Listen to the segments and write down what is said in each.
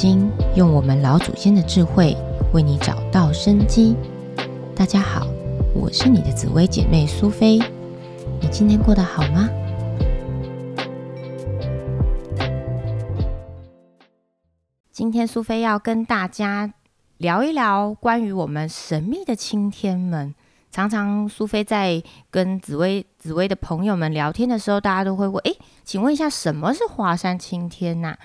经，用我们老祖先的智慧为你找到生机。大家好，我是你的紫薇姐妹苏菲。你今天过得好吗？今天苏菲要跟大家聊一聊关于我们神秘的青天们。常常苏菲在跟紫薇紫薇的朋友们聊天的时候，大家都会问：诶，请问一下，什么是华山青天呐？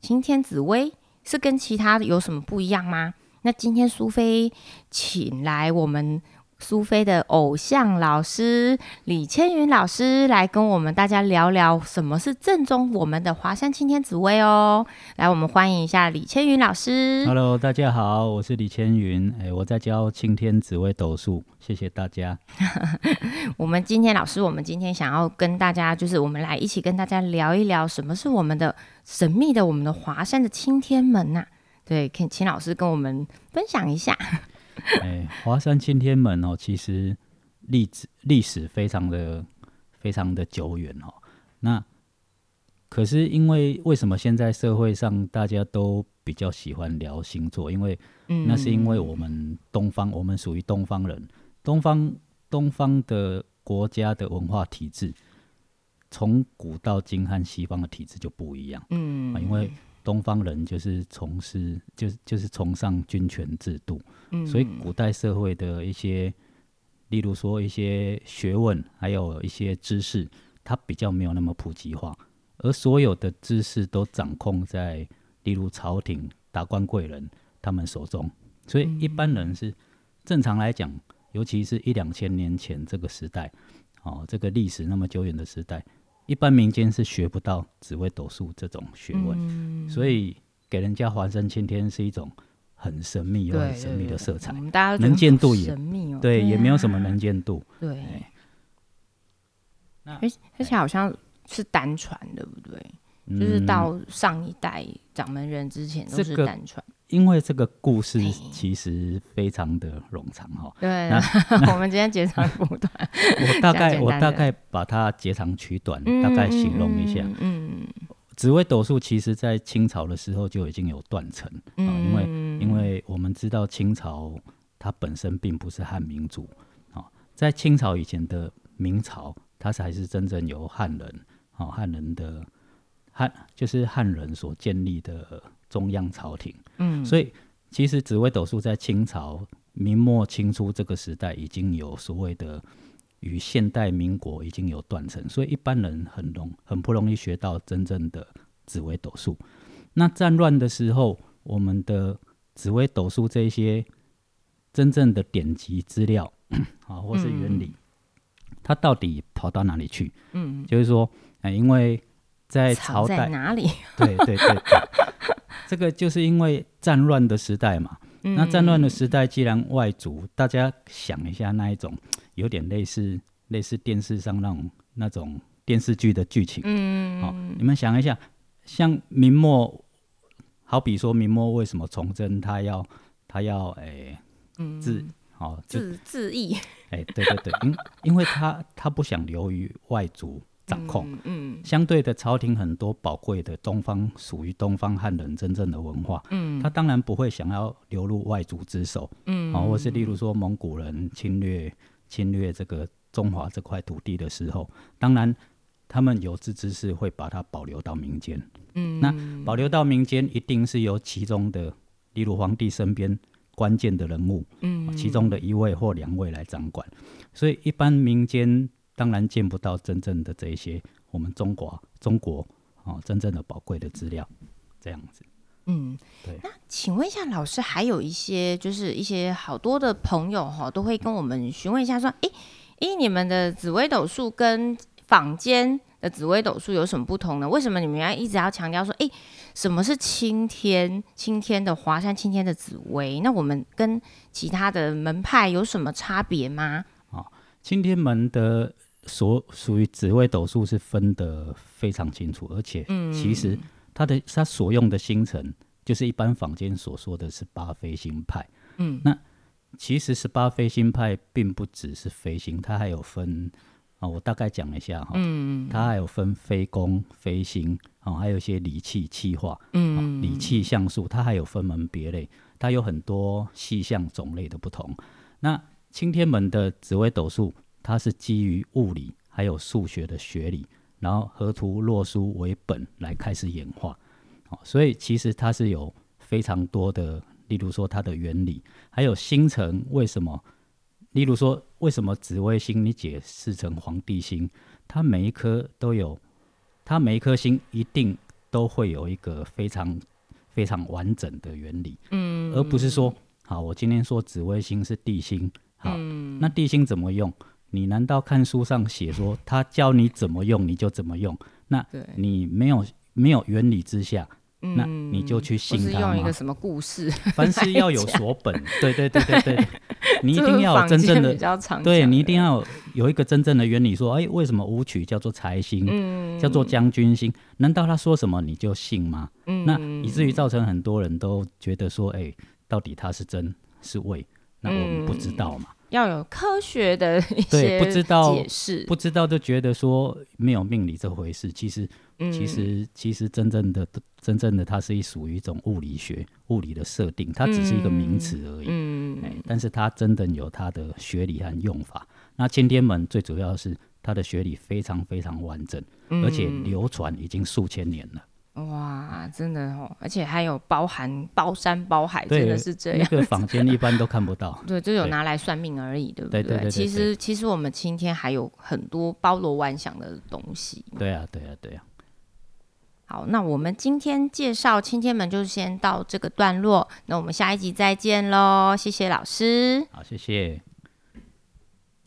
青天紫薇是跟其他有什么不一样吗？那今天苏菲请来我们。苏菲的偶像老师李千云老师来跟我们大家聊聊什么是正宗我们的华山青天紫薇哦。来，我们欢迎一下李千云老师。Hello，大家好，我是李千云。哎，我在教青天紫薇斗数，谢谢大家。我们今天老师，我们今天想要跟大家，就是我们来一起跟大家聊一聊什么是我们的神秘的我们的华山的青天门呐？对，请请老师跟我们分享一下。哎，华山青天门哦，其实历史历史非常的非常的久远哦。那可是因为为什么现在社会上大家都比较喜欢聊星座？因为那是因为我们东方，我们属于东方人，东方东方的国家的文化体制，从古到今和西方的体制就不一样。嗯，因为。东方人就是从事，就是就是崇尚君权制度，嗯，所以古代社会的一些，例如说一些学问，还有一些知识，它比较没有那么普及化，而所有的知识都掌控在，例如朝廷达官贵人他们手中，所以一般人是正常来讲，尤其是一两千年前这个时代，哦，这个历史那么久远的时代。一般民间是学不到紫微斗数这种学问，所以给人家华山青天是一种很神秘又很神秘的色彩。能见度也神秘哦，对，也没有什么能见度。对，而而且好像是单传，对不对？就是到上一代掌门人之前都是单传。因为这个故事其实非常的冗长哈，对，我们今天截长补短，我大概我大概把它截长取短，大概形容一下。嗯，紫微斗数其实在清朝的时候就已经有断层啊，因为因为我们知道清朝它本身并不是汉民族啊，在清朝以前的明朝，它才是真正由汉人啊汉人的汉就是汉人所建立的。中央朝廷，嗯，所以其实紫微斗数在清朝明末清初这个时代已经有所谓的与现代民国已经有断层，所以一般人很容很不容易学到真正的紫微斗数。那战乱的时候，我们的紫微斗数这些真正的典籍资料 啊，或是原理，它到底跑到哪里去？嗯，就是说，哎，因为在朝代哪里？对对对对。这个就是因为战乱的时代嘛，那战乱的时代，既然外族，大家想一下那一种有点类似类似电视上那种那种电视剧的剧情，嗯，好，你们想一下，像明末，好比说明末为什么崇祯他要他要诶自好自自缢，哎，对对对，因因为他他不想流于外族。掌控，嗯，相对的朝廷很多宝贵的东方属于东方汉人真正的文化，嗯，他当然不会想要流入外族之手，嗯，啊，或是例如说蒙古人侵略侵略这个中华这块土地的时候，当然他们有志之士会把它保留到民间，嗯，那保留到民间一定是由其中的，例如皇帝身边关键的人物，嗯，其中的一位或两位来掌管，所以一般民间。当然见不到真正的这一些我们中国中国哦真正的宝贵的资料，这样子。嗯，对。那请问一下老师，还有一些就是一些好多的朋友哈，都会跟我们询问一下说，哎哎，你们的紫微斗数跟坊间的紫微斗数有什么不同呢？为什么你们要一直要强调说，哎，什么是青天青天的华山青天的紫微？那我们跟其他的门派有什么差别吗？啊，青天门的。所属于紫微斗数是分得非常清楚，而且其实它的它所用的星辰就是一般坊间所说的是八飞星派。嗯，那其实十八飞星派并不只是飞星，它还有分啊，我大概讲一下哈，嗯它还有分飞宫、飞星，哦，还有一些理气气化，嗯理气象数，它还有分门别类，它有很多细项种类的不同。那青天门的紫微斗数，它是基于物理还有数学的学理，然后河图洛书为本来开始演化。哦，所以其实它是有非常多的，例如说它的原理，还有星辰为什么，例如说为什么紫微星你解释成皇帝星，它每一颗都有，它每一颗星一定都会有一个非常非常完整的原理，嗯而不是说，好，我今天说紫微星是地星，好，嗯那地星怎么用？你难道看书上写说他教你怎么用你就怎么用？那，你没有没有原理之下，那嗯你就去信他吗是用一个？什么故事，凡事要有所本，对对对对对，你一定要有真正的对你一定要有有一个真正的原理，说，哎，为什么舞曲叫做财星，嗯叫做将军星？难道他说什么你就信吗？嗯那以至于造成很多人都觉得说，哎，到底他是真是伪？那我们不知道嘛，要有科学的 一对些不知道解释，不知道就觉得说没有命理这回事。其实，嗯其实，其实真正的真正的它是属于一种物理学、物理的设定，它只是一个名词而已。嗯哎，但是它真的有它的学理和用法。那青天门最主要是它的学理非常非常完整，而且嗯流传已经数千年了。哇，真的哦，而且还有包含包山包海，真的是这那样。。个坊间一般都看不到对，就有拿来算命而已，对不对对对对其实其实我们今天还有很多包罗万象的东西。对啊，对啊，对啊。好，那我们今天介绍青天门就先到这个段落，那我们下一集再见喽，谢谢老师。好，谢谢。